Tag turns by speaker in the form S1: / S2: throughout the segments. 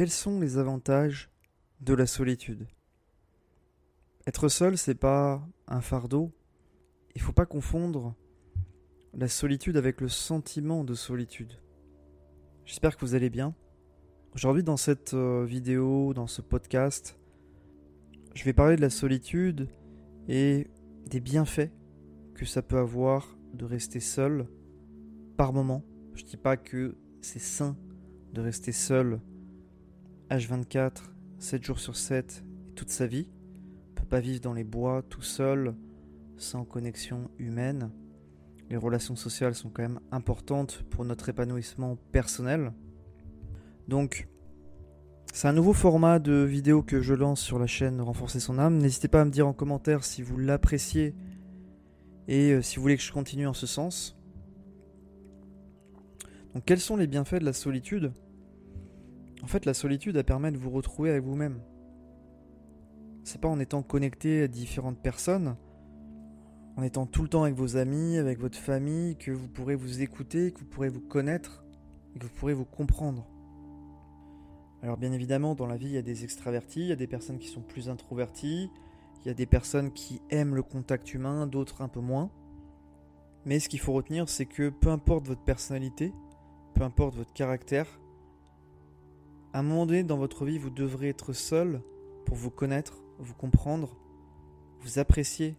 S1: quels sont les avantages de la solitude? Être seul, c'est pas un fardeau. Il faut pas confondre la solitude avec le sentiment de solitude. J'espère que vous allez bien. Aujourd'hui, dans cette euh, vidéo, dans ce podcast, je vais parler de la solitude et des bienfaits que ça peut avoir de rester seul par moment. Je dis pas que c'est sain de rester seul H24, 7 jours sur 7 et toute sa vie. On peut pas vivre dans les bois tout seul, sans connexion humaine. Les relations sociales sont quand même importantes pour notre épanouissement personnel. Donc, c'est un nouveau format de vidéo que je lance sur la chaîne Renforcer son âme. N'hésitez pas à me dire en commentaire si vous l'appréciez et euh, si vous voulez que je continue en ce sens. Donc, quels sont les bienfaits de la solitude? En fait, la solitude, elle permet de vous retrouver avec vous-même. C'est pas en étant connecté à différentes personnes, en étant tout le temps avec vos amis, avec votre famille, que vous pourrez vous écouter, que vous pourrez vous connaître et que vous pourrez vous comprendre. Alors bien évidemment, dans la vie, il y a des extravertis, il y a des personnes qui sont plus introverties, il y a des personnes qui aiment le contact humain, d'autres un peu moins. Mais ce qu'il faut retenir, c'est que peu importe votre personnalité, peu importe votre caractère, à un moment donné dans votre vie, vous devrez être seul pour vous connaître, vous comprendre, vous apprécier,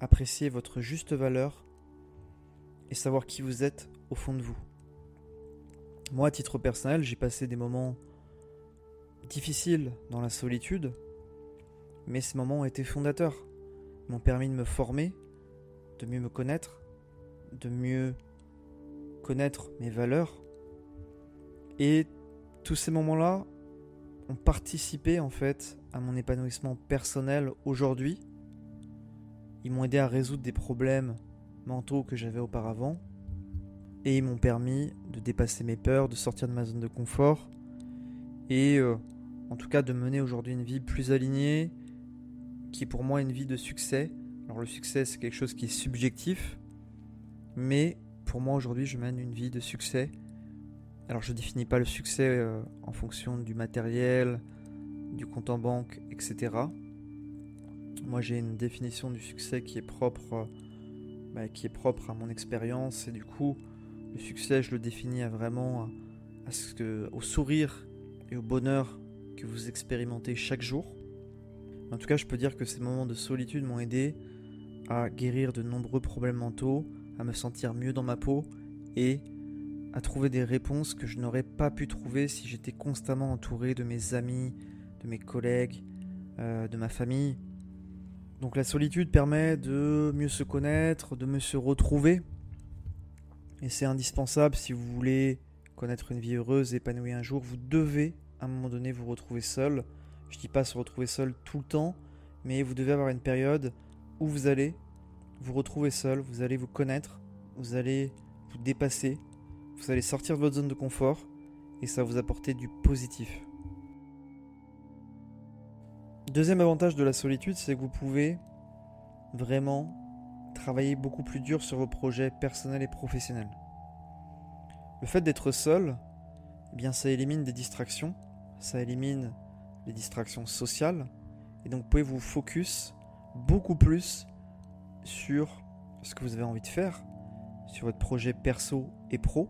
S1: apprécier votre juste valeur et savoir qui vous êtes au fond de vous. Moi, à titre personnel, j'ai passé des moments difficiles dans la solitude, mais ces moments ont été fondateurs, m'ont permis de me former, de mieux me connaître, de mieux connaître mes valeurs et tous ces moments-là ont participé en fait à mon épanouissement personnel aujourd'hui. Ils m'ont aidé à résoudre des problèmes mentaux que j'avais auparavant et ils m'ont permis de dépasser mes peurs, de sortir de ma zone de confort et euh, en tout cas de mener aujourd'hui une vie plus alignée qui est pour moi une vie de succès. Alors le succès c'est quelque chose qui est subjectif mais pour moi aujourd'hui je mène une vie de succès alors je définis pas le succès euh, en fonction du matériel, du compte en banque, etc. Moi j'ai une définition du succès qui est propre, euh, bah, qui est propre à mon expérience et du coup le succès je le définis à vraiment à ce que, au sourire et au bonheur que vous expérimentez chaque jour. En tout cas je peux dire que ces moments de solitude m'ont aidé à guérir de nombreux problèmes mentaux, à me sentir mieux dans ma peau et à trouver des réponses que je n'aurais pas pu trouver si j'étais constamment entouré de mes amis, de mes collègues, euh, de ma famille. Donc la solitude permet de mieux se connaître, de mieux se retrouver. Et c'est indispensable si vous voulez connaître une vie heureuse, épanouie un jour, vous devez à un moment donné vous retrouver seul. Je dis pas se retrouver seul tout le temps, mais vous devez avoir une période où vous allez vous retrouver seul, vous allez vous connaître, vous allez vous dépasser, vous allez sortir de votre zone de confort et ça va vous apporter du positif. Deuxième avantage de la solitude, c'est que vous pouvez vraiment travailler beaucoup plus dur sur vos projets personnels et professionnels. Le fait d'être seul, eh bien ça élimine des distractions, ça élimine les distractions sociales et donc vous pouvez vous focus beaucoup plus sur ce que vous avez envie de faire, sur votre projet perso et pro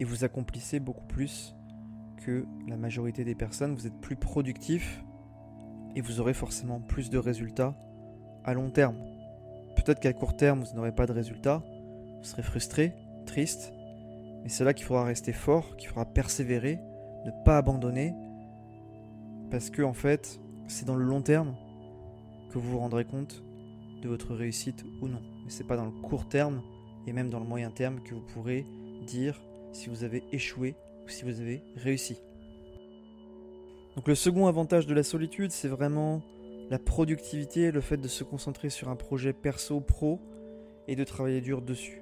S1: et vous accomplissez beaucoup plus que la majorité des personnes. Vous êtes plus productif et vous aurez forcément plus de résultats à long terme. Peut-être qu'à court terme, vous n'aurez pas de résultats, vous serez frustré, triste, mais c'est là qu'il faudra rester fort, qu'il faudra persévérer, ne pas abandonner, parce que en fait, c'est dans le long terme que vous vous rendrez compte de votre réussite ou non. Mais c'est pas dans le court terme et même dans le moyen terme que vous pourrez dire si vous avez échoué ou si vous avez réussi. Donc le second avantage de la solitude, c'est vraiment la productivité, le fait de se concentrer sur un projet perso, pro, et de travailler dur dessus.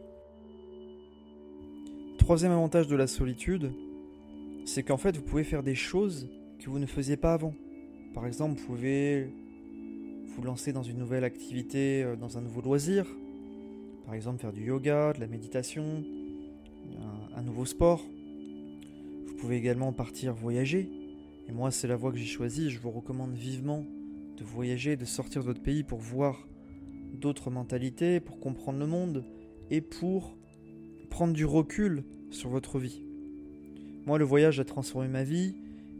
S1: Troisième avantage de la solitude, c'est qu'en fait vous pouvez faire des choses que vous ne faisiez pas avant. Par exemple, vous pouvez vous lancer dans une nouvelle activité, euh, dans un nouveau loisir. Par exemple, faire du yoga, de la méditation, un, nouveau sport. Vous pouvez également partir voyager. Et moi, c'est la voie que j'ai choisie. Je vous recommande vivement de voyager, de sortir de votre pays pour voir d'autres mentalités, pour comprendre le monde et pour prendre du recul sur votre vie. Moi, le voyage a transformé ma vie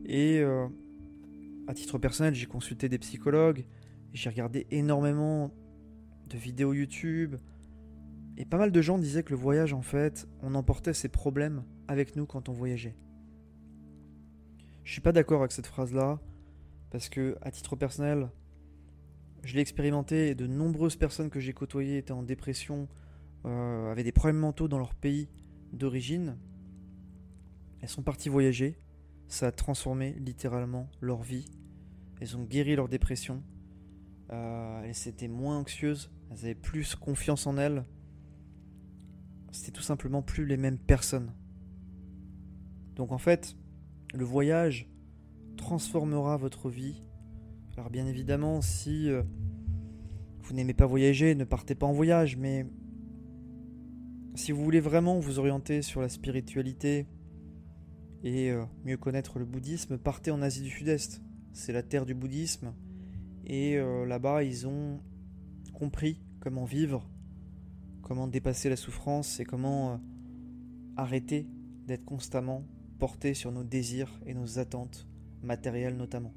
S1: et euh, à titre personnel, j'ai consulté des psychologues, j'ai regardé énormément de vidéos YouTube et pas mal de gens disaient que le voyage, en fait, on emportait ses problèmes avec nous quand on voyageait. Je suis pas d'accord avec cette phrase-là parce que, à titre personnel, je l'ai expérimenté et de nombreuses personnes que j'ai côtoyées étaient en dépression, euh, avaient des problèmes mentaux dans leur pays d'origine. Elles sont parties voyager, ça a transformé littéralement leur vie. Elles ont guéri leur dépression. Euh, elles étaient moins anxieuses, elles avaient plus confiance en elles. C'était tout simplement plus les mêmes personnes. Donc en fait, le voyage transformera votre vie. Alors bien évidemment, si euh, vous n'aimez pas voyager, ne partez pas en voyage, mais si vous voulez vraiment vous orienter sur la spiritualité et euh, mieux connaître le bouddhisme, partez en Asie du Sud-Est. C'est la terre du bouddhisme. Et euh, là-bas, ils ont compris comment vivre, comment dépasser la souffrance et comment arrêter d'être constamment porter sur nos désirs et nos attentes matérielles notamment.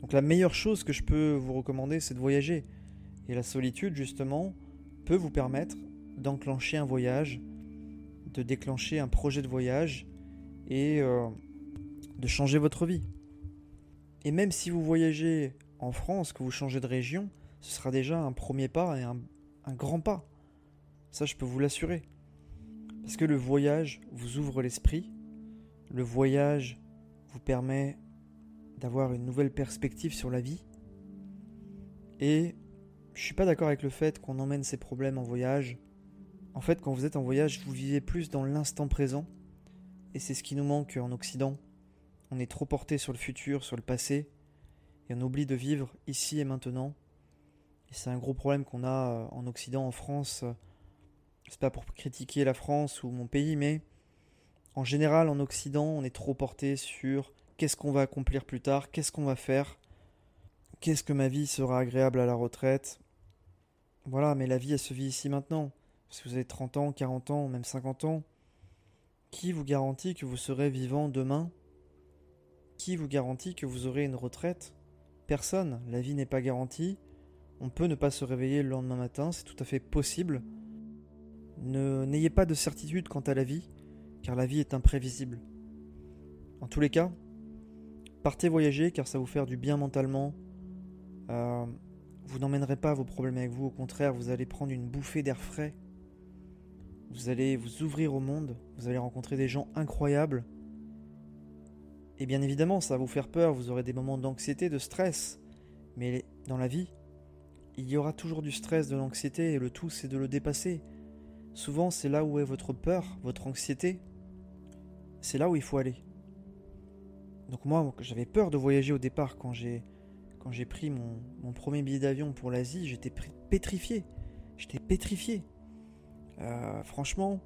S1: Donc la meilleure chose que je peux vous recommander, c'est de voyager. Et la solitude, justement, peut vous permettre d'enclencher un voyage, de déclencher un projet de voyage et euh, de changer votre vie. Et même si vous voyagez en France, que vous changez de région, ce sera déjà un premier pas et un, un grand pas. Ça, je peux vous l'assurer. Parce que le voyage vous ouvre l'esprit, le voyage vous permet d'avoir une nouvelle perspective sur la vie. Et je suis pas d'accord avec le fait qu'on emmène ses problèmes en voyage. En fait, quand vous êtes en voyage, vous vivez plus dans l'instant présent. Et c'est ce qui nous manque en Occident. On est trop porté sur le futur, sur le passé. Et on oublie de vivre ici et maintenant. Et c'est un gros problème qu'on a en Occident, en France c'est pas pour critiquer la France ou mon pays, mais en général en Occident, on est trop porté sur qu'est-ce qu'on va accomplir plus tard, qu'est-ce qu'on va faire, qu'est-ce que ma vie sera agréable à la retraite. Voilà, mais la vie, elle se vit ici maintenant. Si vous avez 30 ans, 40 ans, même 50 ans, qui vous garantit que vous serez vivant demain? Qui vous garantit que vous aurez une retraite? Personne. La vie n'est pas garantie. On peut ne pas se réveiller le lendemain matin, c'est tout à fait possible. N'ayez pas de certitude quant à la vie, car la vie est imprévisible. En tous les cas, partez voyager car ça vous faire du bien mentalement. Euh, vous n'emmènerez pas vos problèmes avec vous, au contraire, vous allez prendre une bouffée d'air frais. Vous allez vous ouvrir au monde, vous allez rencontrer des gens incroyables. Et bien évidemment, ça va vous faire peur, vous aurez des moments d'anxiété, de stress. Mais dans la vie, il y aura toujours du stress, de l'anxiété, et le tout c'est de le dépasser. Souvent, c'est là où est votre peur, votre anxiété. C'est là où il faut aller. Donc moi, j'avais peur de voyager au départ quand j'ai quand j'ai pris mon, premier billet d'avion pour l'Asie, j'étais pétrifié. J'étais pétrifié. Euh, franchement,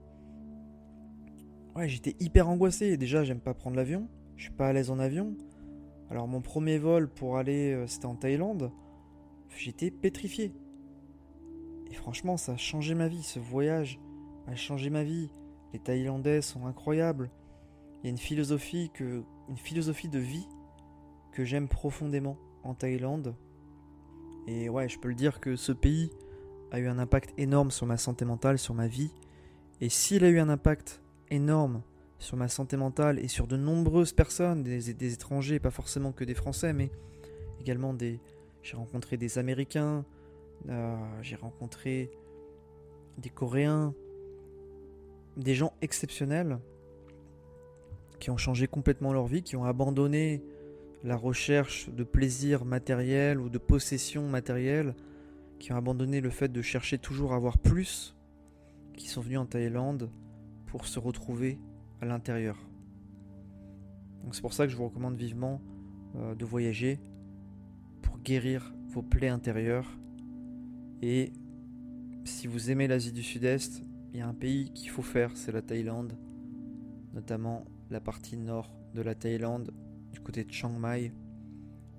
S1: ouais, j'étais hyper angoissé. Déjà, j'aime pas prendre l'avion. Je suis pas à l'aise en avion. Alors mon premier vol pour aller, euh, c'était en Thaïlande. J'étais pétrifié. Et franchement, ça a changé ma vie. Ce voyage a changé ma vie. Les Thaïlandais sont incroyables. Il y a une philosophie, que, une philosophie de vie que j'aime profondément en Thaïlande. Et ouais, je peux le dire que ce pays a eu un impact énorme sur ma santé mentale, sur ma vie. Et s'il a eu un impact énorme sur ma santé mentale et sur de nombreuses personnes, des, des étrangers, pas forcément que des Français, mais également des... J'ai rencontré des Américains, euh, j'ai rencontré des Coréens, des gens exceptionnels qui ont changé complètement leur vie, qui ont abandonné la recherche de plaisir matériel ou de possession matérielle, qui ont abandonné le fait de chercher toujours à avoir plus, qui sont venus en Thaïlande pour se retrouver à l'intérieur. Donc c'est pour ça que je vous recommande vivement euh, de voyager guérir vos plaies intérieures et si vous aimez l'Asie du Sud-Est, il y a un pays qu'il faut faire, c'est la Thaïlande, notamment la partie nord de la Thaïlande, du côté de Chiang Mai.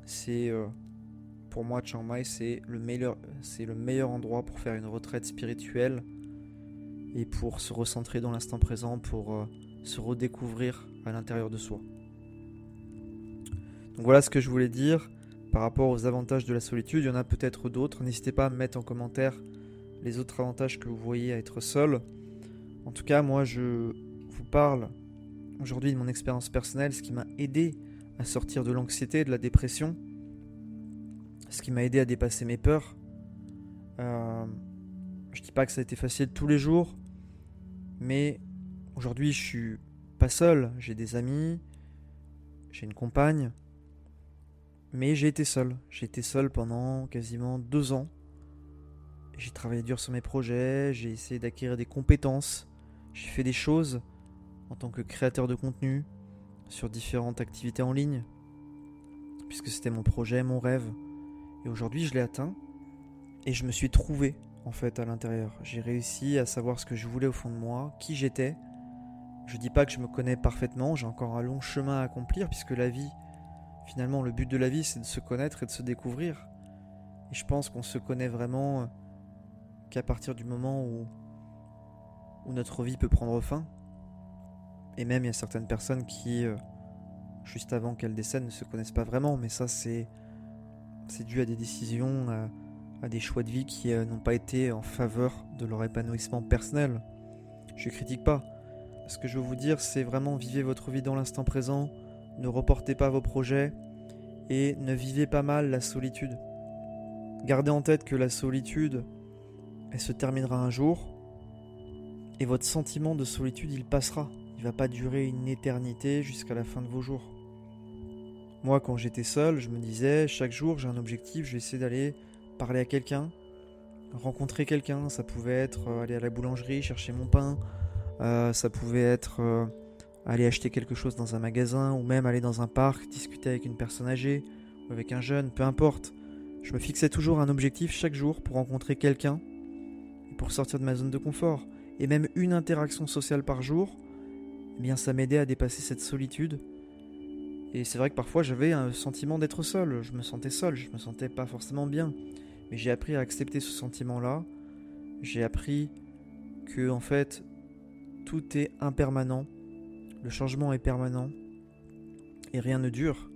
S1: C'est euh, pour moi Chiang Mai, c'est le meilleur, c'est le meilleur endroit pour faire une retraite spirituelle et pour se recentrer dans l'instant présent, pour euh, se redécouvrir à l'intérieur de soi. Donc voilà ce que je voulais dire par rapport aux avantages de la solitude. Il y en a peut-être d'autres. N'hésitez pas à mettre en commentaire les autres avantages que vous voyez à être seul. En tout cas, moi, je vous parle aujourd'hui de mon expérience personnelle, ce qui m'a aidé à sortir de l'anxiété, de la dépression, ce qui m'a aidé à dépasser mes peurs. Euh, je dis pas que ça a été facile tous les jours, mais aujourd'hui, je suis pas seul. J'ai des amis, j'ai une compagne, mais j'ai été seul. J'ai été seul pendant quasiment deux ans. J'ai travaillé dur sur mes projets, j'ai essayé d'acquérir des compétences, j'ai fait des choses en tant que créateur de contenu sur différentes activités en ligne, puisque c'était mon projet, mon rêve. Et aujourd'hui, je l'ai atteint et je me suis trouvé en fait à l'intérieur. J'ai réussi à savoir ce que je voulais au fond de moi, qui j'étais. Je dis pas que je me connais parfaitement, j'ai encore un long chemin à accomplir puisque la vie, finalement, le but de la vie, c'est de se connaître et de se découvrir. Et je pense qu'on se connaît vraiment qu'à partir du moment où, notre vie peut prendre fin. Et même il y a certaines personnes qui, euh, juste avant qu'elles décèdent, ne se connaissent pas vraiment, mais ça c'est dû à des décisions, à, des choix de vie qui euh, n'ont pas été en faveur de leur épanouissement personnel. Je critique pas. Ce que je veux vous dire, c'est vraiment vivez votre vie dans l'instant présent, ne reportez pas vos projets et ne vivez pas mal la solitude. Gardez en tête que la solitude, elle se terminera un jour, et votre sentiment de solitude, il passera. Il va pas durer une éternité jusqu'à la fin de vos jours. Moi, quand j'étais seul, je me disais, chaque jour, j'ai un objectif, je vais essayer d'aller parler à quelqu'un, rencontrer quelqu'un. Ça pouvait être euh, aller à la boulangerie, chercher mon pain. Euh, ça pouvait être euh, aller acheter quelque chose dans un magasin, ou même aller dans un parc, discuter avec une personne âgée, ou avec un jeune, peu importe. Je me fixais toujours un objectif chaque jour pour rencontrer quelqu'un pour sortir de ma zone de confort. Et même une interaction sociale par jour, eh bien ça m'aidait à dépasser cette solitude. Et c'est vrai que parfois j'avais un sentiment d'être seul, je me sentais seul, je me sentais pas forcément bien. Mais j'ai appris à accepter ce sentiment-là. J'ai appris que en fait tout est impermanent, le changement est permanent et rien ne dure.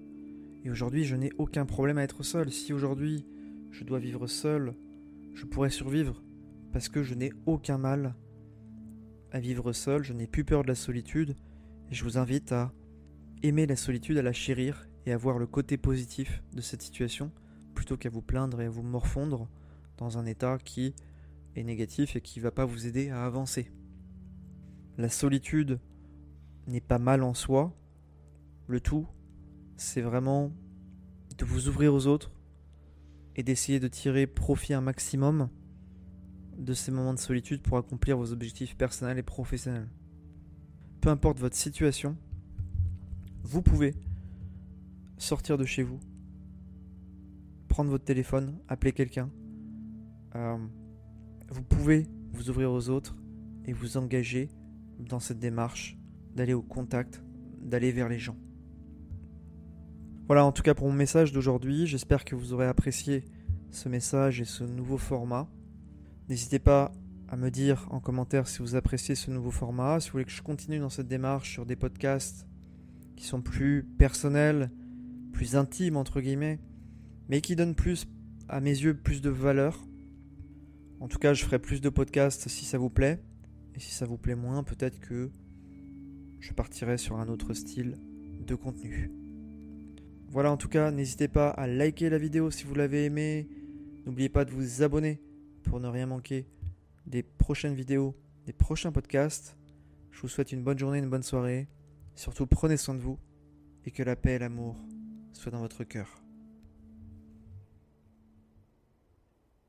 S1: Et aujourd'hui, je n'ai aucun problème à être seul. Si aujourd'hui je dois vivre seul, je pourrais survivre parce que je n'ai aucun mal à vivre seul, je n'ai plus peur de la solitude, et je vous invite à aimer la solitude, à la chérir et à voir le côté positif de cette situation, plutôt qu'à vous plaindre et à vous morfondre dans un état qui est négatif et qui ne va pas vous aider à avancer. La solitude n'est pas mal en soi, le tout, c'est vraiment de vous ouvrir aux autres et d'essayer de tirer profit un maximum de ces moments de solitude pour accomplir vos objectifs personnels et professionnels. Peu importe votre situation, vous pouvez sortir de chez vous, prendre votre téléphone, appeler quelqu'un. Euh, vous pouvez vous ouvrir aux autres et vous engager dans cette démarche d'aller au contact, d'aller vers les gens. Voilà en tout cas pour mon message d'aujourd'hui. J'espère que vous aurez apprécié ce message et ce nouveau format. N'hésitez pas à me dire en commentaire si vous appréciez ce nouveau format, si vous voulez que je continue dans cette démarche sur des podcasts qui sont plus personnels, plus intimes entre guillemets, mais qui donnent plus, à mes yeux, plus de valeur. En tout cas, je ferai plus de podcasts si ça vous plaît, et si ça vous plaît moins, peut-être que je partirai sur un autre style de contenu. Voilà, en tout cas, n'hésitez pas à liker la vidéo si vous l'avez aimé. N'oubliez pas de vous abonner pour ne rien manquer des prochaines vidéos, des prochains podcasts. Je vous souhaite une bonne journée, une bonne soirée. Surtout prenez soin de vous et que la paix et l'amour soient dans votre cœur.